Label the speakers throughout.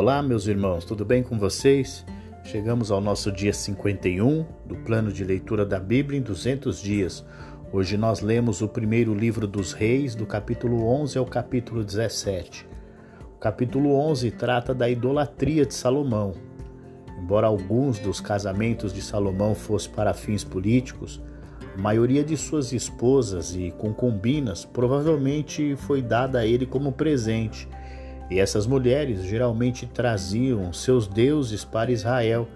Speaker 1: Olá, meus irmãos, tudo bem com vocês? Chegamos ao nosso dia 51 do plano de leitura da Bíblia em 200 dias. Hoje nós lemos o primeiro livro dos Reis, do capítulo 11 ao capítulo 17. O capítulo 11 trata da idolatria de Salomão. Embora alguns dos casamentos de Salomão fossem para fins políticos, a maioria de suas esposas e concubinas provavelmente foi dada a ele como presente e essas mulheres geralmente traziam seus deuses para Israel,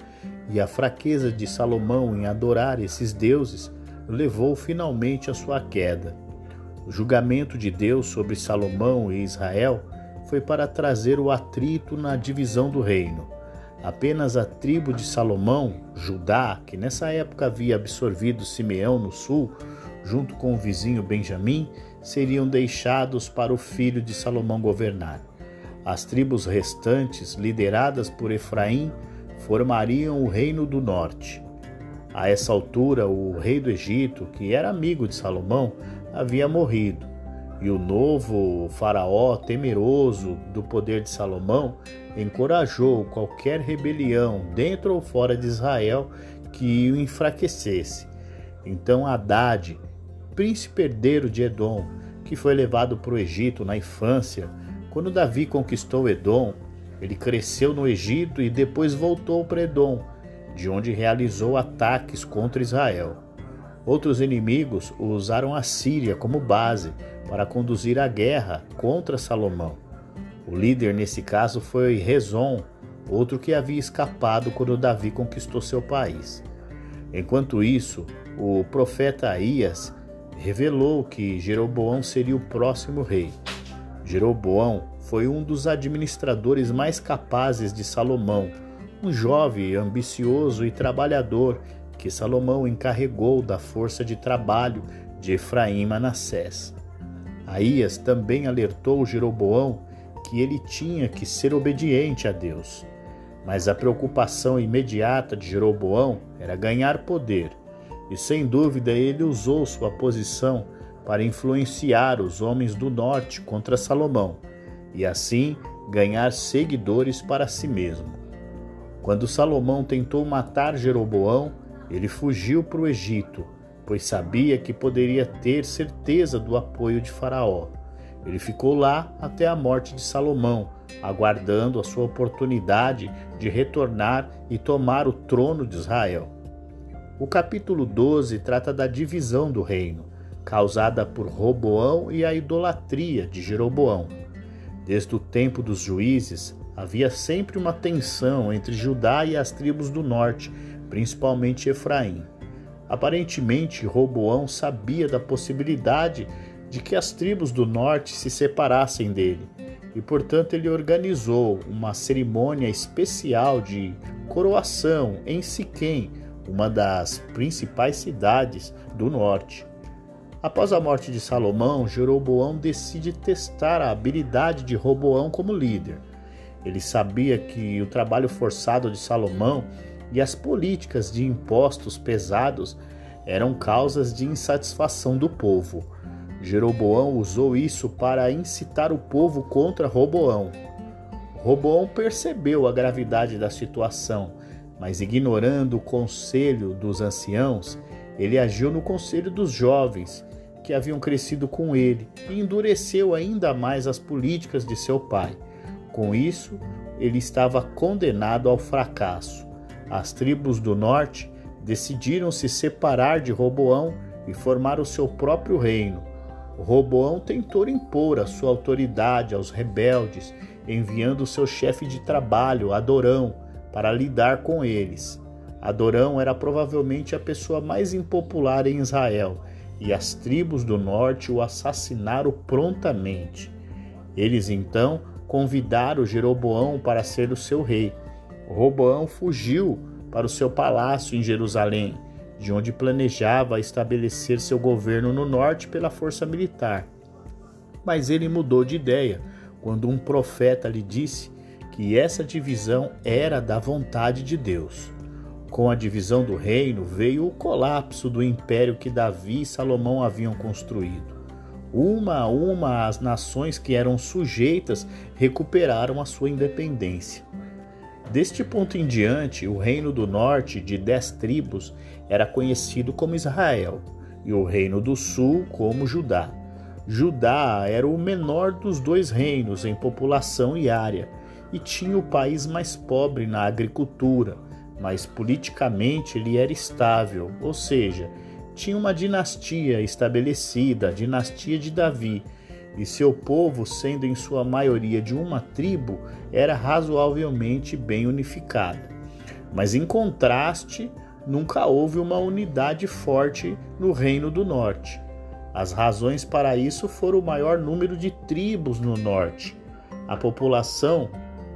Speaker 1: e a fraqueza de Salomão em adorar esses deuses levou finalmente à sua queda. O julgamento de Deus sobre Salomão e Israel foi para trazer o atrito na divisão do reino. Apenas a tribo de Salomão, Judá, que nessa época havia absorvido Simeão no sul, junto com o vizinho Benjamim, seriam deixados para o filho de Salomão governar. As tribos restantes, lideradas por Efraim, formariam o Reino do Norte. A essa altura, o rei do Egito, que era amigo de Salomão, havia morrido, e o novo faraó, temeroso do poder de Salomão, encorajou qualquer rebelião dentro ou fora de Israel que o enfraquecesse. Então Haddad, príncipe herdeiro de Edom, que foi levado para o Egito na infância, quando Davi conquistou Edom, ele cresceu no Egito e depois voltou para Edom, de onde realizou ataques contra Israel. Outros inimigos usaram a Síria como base para conduzir a guerra contra Salomão. O líder nesse caso foi Rezon, outro que havia escapado quando Davi conquistou seu país. Enquanto isso, o profeta Aías revelou que Jeroboão seria o próximo rei. Jeroboão foi um dos administradores mais capazes de Salomão, um jovem ambicioso e trabalhador que Salomão encarregou da força de trabalho de Efraim Manassés. Aías também alertou Jeroboão que ele tinha que ser obediente a Deus. Mas a preocupação imediata de Jeroboão era ganhar poder, e sem dúvida ele usou sua posição para influenciar os homens do norte contra Salomão e assim ganhar seguidores para si mesmo. Quando Salomão tentou matar Jeroboão, ele fugiu para o Egito, pois sabia que poderia ter certeza do apoio de Faraó. Ele ficou lá até a morte de Salomão, aguardando a sua oportunidade de retornar e tomar o trono de Israel. O capítulo 12 trata da divisão do reino causada por Roboão e a idolatria de Jeroboão. Desde o tempo dos juízes, havia sempre uma tensão entre Judá e as tribos do norte, principalmente Efraim. Aparentemente, Roboão sabia da possibilidade de que as tribos do norte se separassem dele, e portanto ele organizou uma cerimônia especial de coroação em Siquém, uma das principais cidades do norte. Após a morte de Salomão, Jeroboão decide testar a habilidade de Roboão como líder. Ele sabia que o trabalho forçado de Salomão e as políticas de impostos pesados eram causas de insatisfação do povo. Jeroboão usou isso para incitar o povo contra Roboão. Roboão percebeu a gravidade da situação, mas ignorando o conselho dos anciãos, ele agiu no conselho dos jovens que haviam crescido com ele e endureceu ainda mais as políticas de seu pai. Com isso, ele estava condenado ao fracasso. As tribos do norte decidiram se separar de Roboão e formar o seu próprio reino. Roboão tentou impor a sua autoridade aos rebeldes, enviando seu chefe de trabalho, Adorão, para lidar com eles. Adorão era provavelmente a pessoa mais impopular em Israel e as tribos do norte o assassinaram prontamente. Eles então convidaram Jeroboão para ser o seu rei. Roboão fugiu para o seu palácio em Jerusalém, de onde planejava estabelecer seu governo no norte pela força militar. Mas ele mudou de ideia quando um profeta lhe disse que essa divisão era da vontade de Deus. Com a divisão do reino veio o colapso do império que Davi e Salomão haviam construído. Uma a uma, as nações que eram sujeitas recuperaram a sua independência. Deste ponto em diante, o reino do norte, de dez tribos, era conhecido como Israel, e o reino do sul como Judá. Judá era o menor dos dois reinos em população e área, e tinha o país mais pobre na agricultura, mas politicamente ele era estável, ou seja, tinha uma dinastia estabelecida, a dinastia de Davi, e seu povo, sendo em sua maioria de uma tribo, era razoavelmente bem unificado. Mas em contraste, nunca houve uma unidade forte no Reino do Norte. As razões para isso foram o maior número de tribos no norte, a população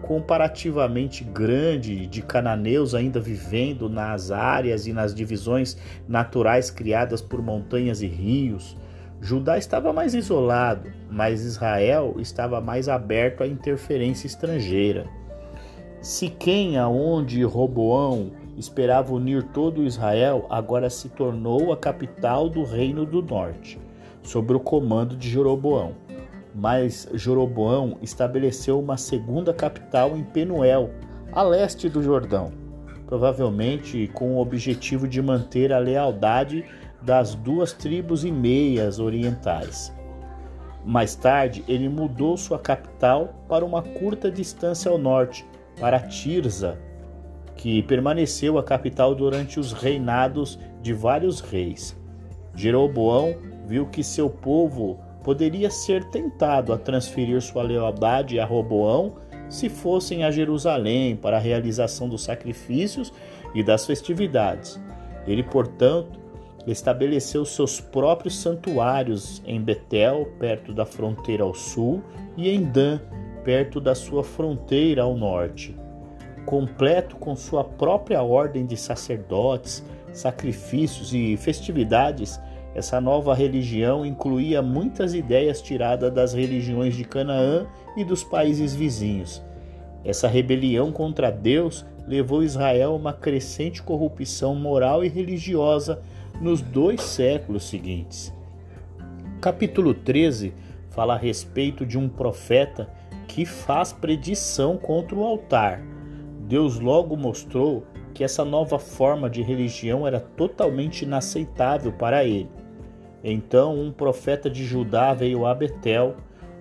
Speaker 1: comparativamente grande de cananeus ainda vivendo nas áreas e nas divisões naturais criadas por montanhas e rios. Judá estava mais isolado, mas Israel estava mais aberto à interferência estrangeira. Siquém, aonde Roboão esperava unir todo Israel, agora se tornou a capital do reino do norte, sob o comando de Jeroboão mas Jeroboão estabeleceu uma segunda capital em Penuel, a leste do Jordão, provavelmente com o objetivo de manter a lealdade das duas tribos e meias orientais. Mais tarde, ele mudou sua capital para uma curta distância ao norte, para Tirza, que permaneceu a capital durante os reinados de vários reis. Jeroboão viu que seu povo poderia ser tentado a transferir sua lealdade a Roboão se fossem a Jerusalém para a realização dos sacrifícios e das festividades. Ele, portanto, estabeleceu seus próprios santuários em Betel, perto da fronteira ao sul, e em Dan, perto da sua fronteira ao norte. Completo com sua própria ordem de sacerdotes, sacrifícios e festividades, essa nova religião incluía muitas ideias tiradas das religiões de Canaã e dos países vizinhos. Essa rebelião contra Deus levou Israel a uma crescente corrupção moral e religiosa nos dois séculos seguintes. Capítulo 13 fala a respeito de um profeta que faz predição contra o altar. Deus logo mostrou que essa nova forma de religião era totalmente inaceitável para ele. Então um profeta de Judá veio a Betel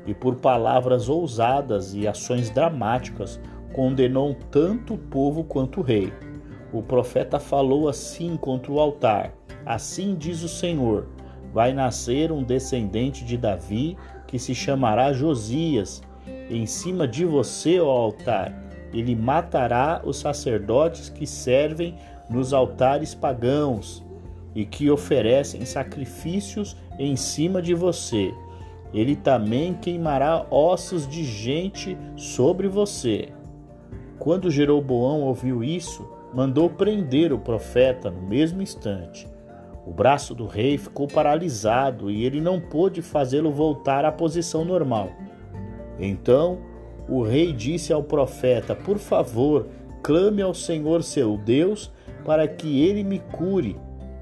Speaker 1: e, por palavras ousadas e ações dramáticas, condenou tanto o povo quanto o rei. O profeta falou assim contra o altar: Assim diz o Senhor: Vai nascer um descendente de Davi que se chamará Josias. Em cima de você, ó altar, ele matará os sacerdotes que servem nos altares pagãos e que oferecem sacrifícios em cima de você. Ele também queimará ossos de gente sobre você. Quando Jeroboão ouviu isso, mandou prender o profeta no mesmo instante. O braço do rei ficou paralisado e ele não pôde fazê-lo voltar à posição normal. Então o rei disse ao profeta: Por favor, clame ao Senhor seu Deus para que ele me cure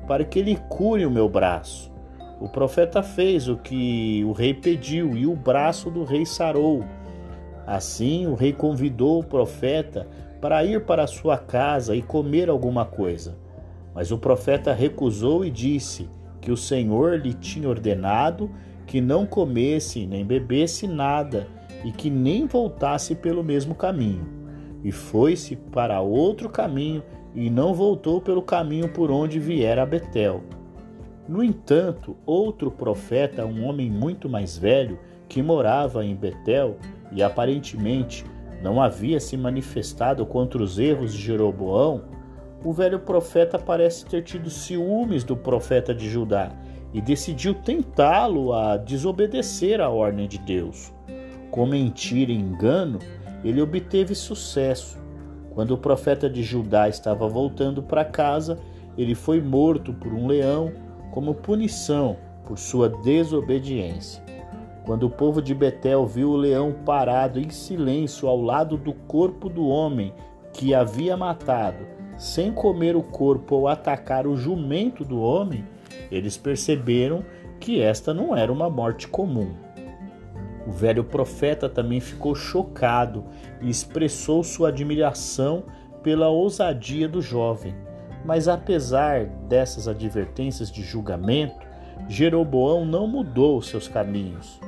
Speaker 1: para que ele cure o meu braço. O profeta fez o que o rei pediu e o braço do rei sarou. Assim, o rei convidou o profeta para ir para sua casa e comer alguma coisa. Mas o profeta recusou e disse que o Senhor lhe tinha ordenado que não comesse nem bebesse nada e que nem voltasse pelo mesmo caminho. E foi-se para outro caminho e não voltou pelo caminho por onde viera a Betel. No entanto, outro profeta, um homem muito mais velho, que morava em Betel e aparentemente não havia se manifestado contra os erros de Jeroboão, o velho profeta parece ter tido ciúmes do profeta de Judá e decidiu tentá-lo a desobedecer à ordem de Deus. Com mentira e engano, ele obteve sucesso quando o profeta de Judá estava voltando para casa, ele foi morto por um leão como punição por sua desobediência. Quando o povo de Betel viu o leão parado em silêncio ao lado do corpo do homem que havia matado, sem comer o corpo ou atacar o jumento do homem, eles perceberam que esta não era uma morte comum. O velho profeta também ficou chocado e expressou sua admiração pela ousadia do jovem. Mas apesar dessas advertências de julgamento, Jeroboão não mudou seus caminhos.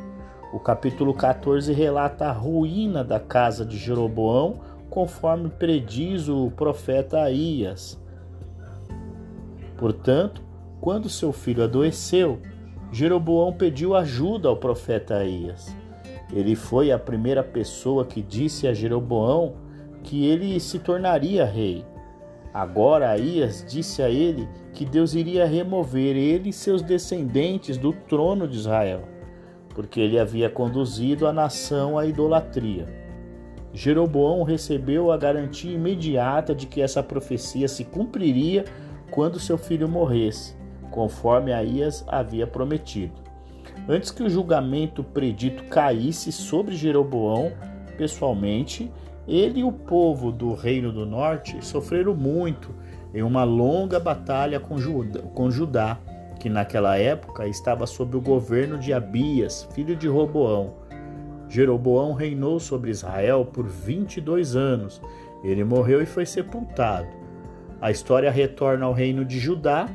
Speaker 1: O capítulo 14 relata a ruína da casa de Jeroboão, conforme prediz o profeta Aías. Portanto, quando seu filho adoeceu, Jeroboão pediu ajuda ao profeta Aías. Ele foi a primeira pessoa que disse a Jeroboão que ele se tornaria rei. Agora Aías disse a ele que Deus iria remover ele e seus descendentes do trono de Israel, porque ele havia conduzido a nação à idolatria. Jeroboão recebeu a garantia imediata de que essa profecia se cumpriria quando seu filho morresse, conforme Aías havia prometido. Antes que o julgamento predito caísse sobre Jeroboão, pessoalmente, ele e o povo do Reino do Norte sofreram muito em uma longa batalha com Judá, com Judá, que naquela época estava sob o governo de Abias, filho de Roboão. Jeroboão reinou sobre Israel por 22 anos. Ele morreu e foi sepultado. A história retorna ao reino de Judá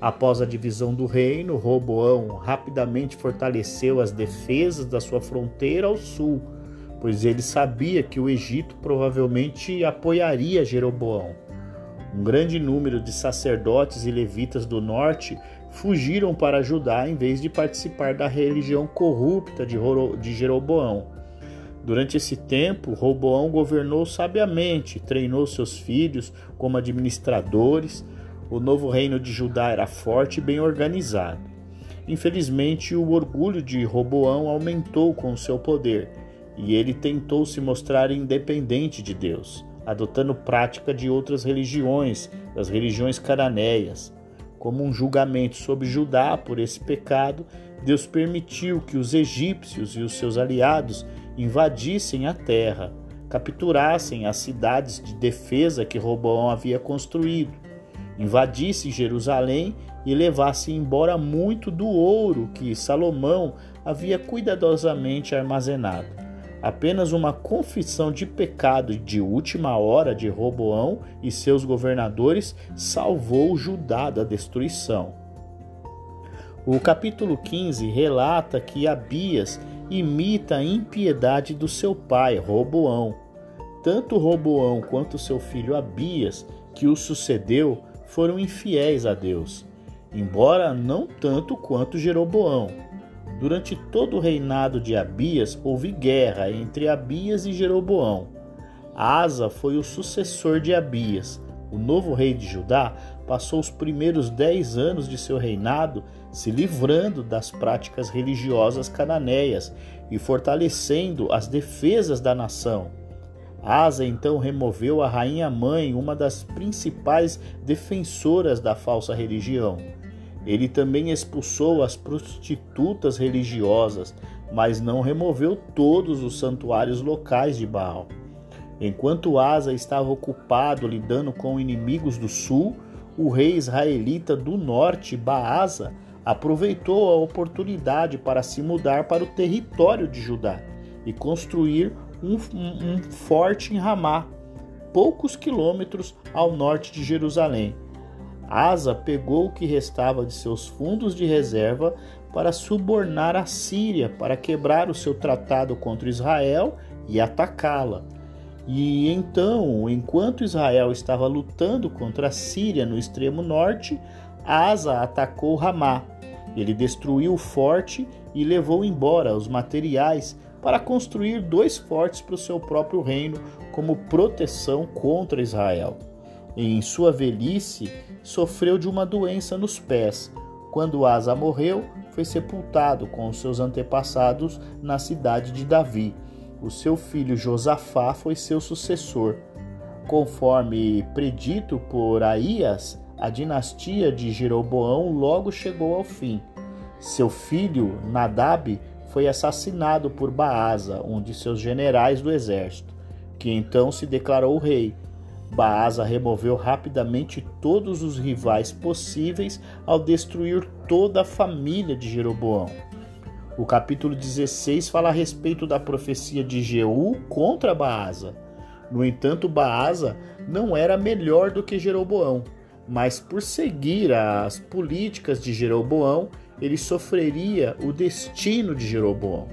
Speaker 1: Após a divisão do reino, Roboão rapidamente fortaleceu as defesas da sua fronteira ao sul, pois ele sabia que o Egito provavelmente apoiaria Jeroboão. Um grande número de sacerdotes e levitas do norte fugiram para Judá em vez de participar da religião corrupta de Jeroboão. Durante esse tempo, Roboão governou sabiamente, treinou seus filhos como administradores, o novo reino de Judá era forte e bem organizado. Infelizmente, o orgulho de Roboão aumentou com seu poder e ele tentou se mostrar independente de Deus, adotando prática de outras religiões, das religiões cananeias. Como um julgamento sobre Judá por esse pecado, Deus permitiu que os egípcios e os seus aliados invadissem a terra, capturassem as cidades de defesa que Roboão havia construído invadisse Jerusalém e levasse embora muito do ouro que Salomão havia cuidadosamente armazenado. Apenas uma confissão de pecado de última hora de Roboão e seus governadores salvou Judá da destruição. O capítulo 15 relata que Abias imita a impiedade do seu pai, Roboão. Tanto Roboão quanto seu filho Abias, que o sucedeu, foram infiéis a Deus, embora não tanto quanto Jeroboão. Durante todo o reinado de Abias houve guerra entre Abias e Jeroboão. Asa foi o sucessor de Abias. O novo rei de Judá passou os primeiros dez anos de seu reinado se livrando das práticas religiosas cananeias e fortalecendo as defesas da nação. Asa então removeu a rainha mãe, uma das principais defensoras da falsa religião. Ele também expulsou as prostitutas religiosas, mas não removeu todos os santuários locais de Baal. Enquanto Asa estava ocupado lidando com inimigos do sul, o rei israelita do norte, Baasa, aproveitou a oportunidade para se mudar para o território de Judá e construir um, um forte em Ramá, poucos quilômetros ao norte de Jerusalém. Asa pegou o que restava de seus fundos de reserva para subornar a Síria para quebrar o seu tratado contra Israel e atacá-la. E então, enquanto Israel estava lutando contra a Síria no extremo norte, Asa atacou Ramá. Ele destruiu o forte e levou embora os materiais para construir dois fortes para o seu próprio reino como proteção contra Israel. Em sua velhice, sofreu de uma doença nos pés. Quando Asa morreu, foi sepultado com seus antepassados na cidade de Davi. O seu filho Josafá foi seu sucessor. Conforme predito por Aías, a dinastia de Jeroboão logo chegou ao fim. Seu filho Nadab foi assassinado por Baasa, um de seus generais do exército, que então se declarou rei. Baasa removeu rapidamente todos os rivais possíveis ao destruir toda a família de Jeroboão. O capítulo 16 fala a respeito da profecia de Jeú contra Baasa. No entanto, Baasa não era melhor do que Jeroboão, mas por seguir as políticas de Jeroboão, ele sofreria o destino de Jeroboão.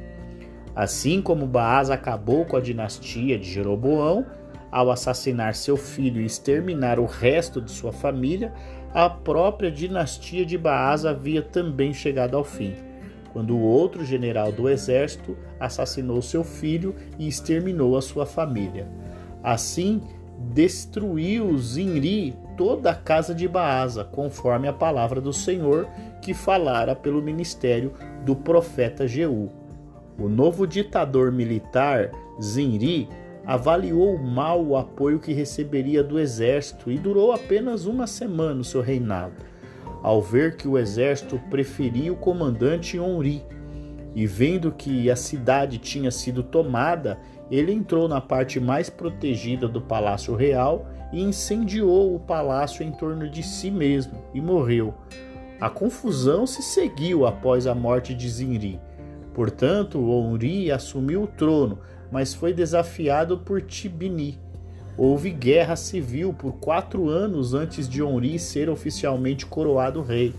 Speaker 1: Assim como Baasa acabou com a dinastia de Jeroboão, ao assassinar seu filho e exterminar o resto de sua família, a própria dinastia de Baasa havia também chegado ao fim, quando o outro general do exército assassinou seu filho e exterminou a sua família. Assim, destruiu Zinri toda a casa de Baasa, conforme a palavra do Senhor que falara pelo ministério do profeta Jeú. O novo ditador militar, Zinri, avaliou mal o apoio que receberia do exército e durou apenas uma semana o seu reinado, ao ver que o exército preferia o comandante Onri. E vendo que a cidade tinha sido tomada, ele entrou na parte mais protegida do palácio real e incendiou o palácio em torno de si mesmo e morreu. A confusão se seguiu após a morte de Zinri. Portanto, Onri assumiu o trono, mas foi desafiado por Tibni. Houve guerra civil por quatro anos antes de Onri ser oficialmente coroado rei.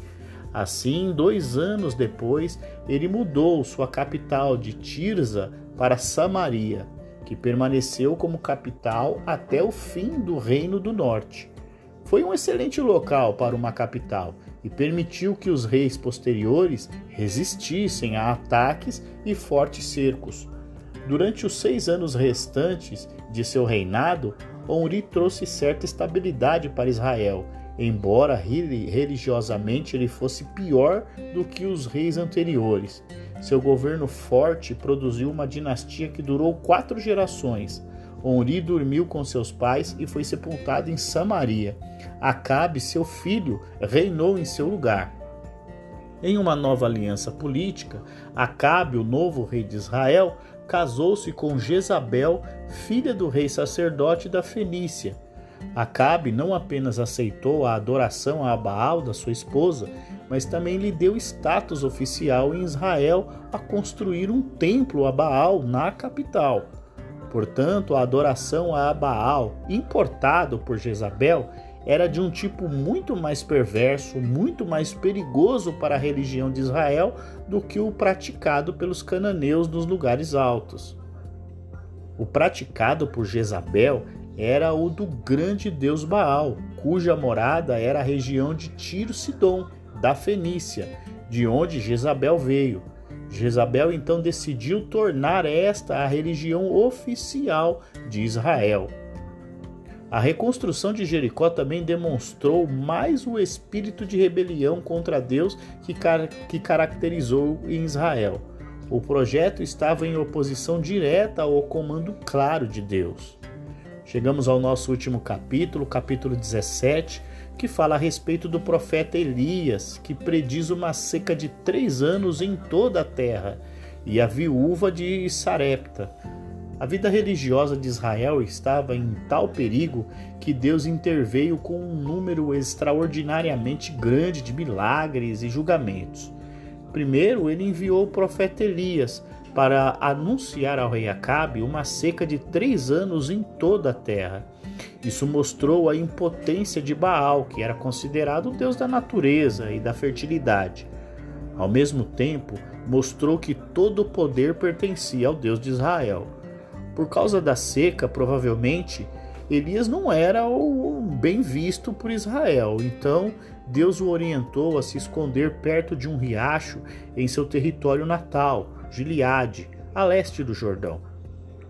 Speaker 1: Assim, dois anos depois, ele mudou sua capital de Tirza para Samaria que permaneceu como capital até o fim do Reino do Norte. Foi um excelente local para uma capital e permitiu que os reis posteriores resistissem a ataques e fortes cercos. Durante os seis anos restantes de seu reinado, Onri trouxe certa estabilidade para Israel, embora religiosamente ele fosse pior do que os reis anteriores. Seu governo forte produziu uma dinastia que durou quatro gerações. Onri dormiu com seus pais e foi sepultado em Samaria. Acabe, seu filho, reinou em seu lugar. Em uma nova aliança política, Acabe, o novo rei de Israel, casou-se com Jezabel, filha do rei sacerdote da Fenícia. Acabe não apenas aceitou a adoração a Baal da sua esposa, mas também lhe deu status oficial em Israel a construir um templo a Baal na capital. Portanto, a adoração a Baal, importado por Jezabel, era de um tipo muito mais perverso, muito mais perigoso para a religião de Israel do que o praticado pelos cananeus nos lugares altos. O praticado por Jezabel era o do grande deus Baal, cuja morada era a região de Tiro-Sidom, da Fenícia, de onde Jezabel veio. Jezabel então decidiu tornar esta a religião oficial de Israel. A reconstrução de Jericó também demonstrou mais o espírito de rebelião contra Deus que, car que caracterizou em Israel. O projeto estava em oposição direta ao comando claro de Deus. Chegamos ao nosso último capítulo, capítulo 17, que fala a respeito do profeta Elias, que prediz uma seca de três anos em toda a terra, e a viúva de Sarepta. A vida religiosa de Israel estava em tal perigo que Deus interveio com um número extraordinariamente grande de milagres e julgamentos. Primeiro, ele enviou o profeta Elias para anunciar ao rei Acabe uma seca de três anos em toda a terra. Isso mostrou a impotência de Baal, que era considerado o deus da natureza e da fertilidade. Ao mesmo tempo, mostrou que todo o poder pertencia ao Deus de Israel. Por causa da seca, provavelmente, Elias não era o bem visto por Israel, então Deus o orientou a se esconder perto de um riacho em seu território natal, Gileade, a leste do Jordão.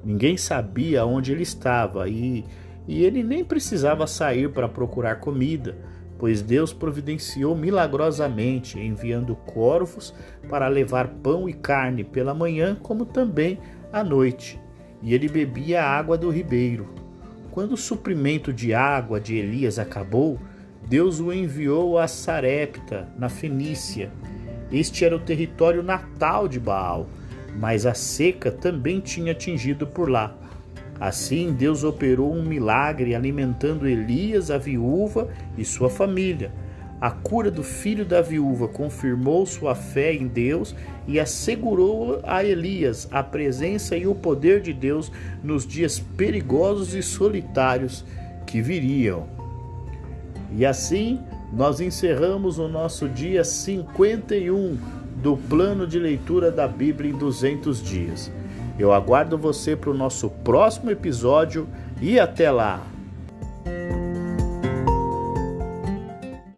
Speaker 1: Ninguém sabia onde ele estava e, e ele nem precisava sair para procurar comida, pois Deus providenciou milagrosamente, enviando corvos para levar pão e carne pela manhã, como também à noite. E ele bebia a água do ribeiro. Quando o suprimento de água de Elias acabou, Deus o enviou a Sarepta, na Fenícia, este era o território natal de Baal, mas a seca também tinha atingido por lá. Assim, Deus operou um milagre alimentando Elias, a viúva e sua família. A cura do filho da viúva confirmou sua fé em Deus e assegurou a Elias a presença e o poder de Deus nos dias perigosos e solitários que viriam. E assim, nós encerramos o nosso dia 51 do plano de leitura da Bíblia em 200 dias. Eu aguardo você para o nosso próximo episódio e até lá!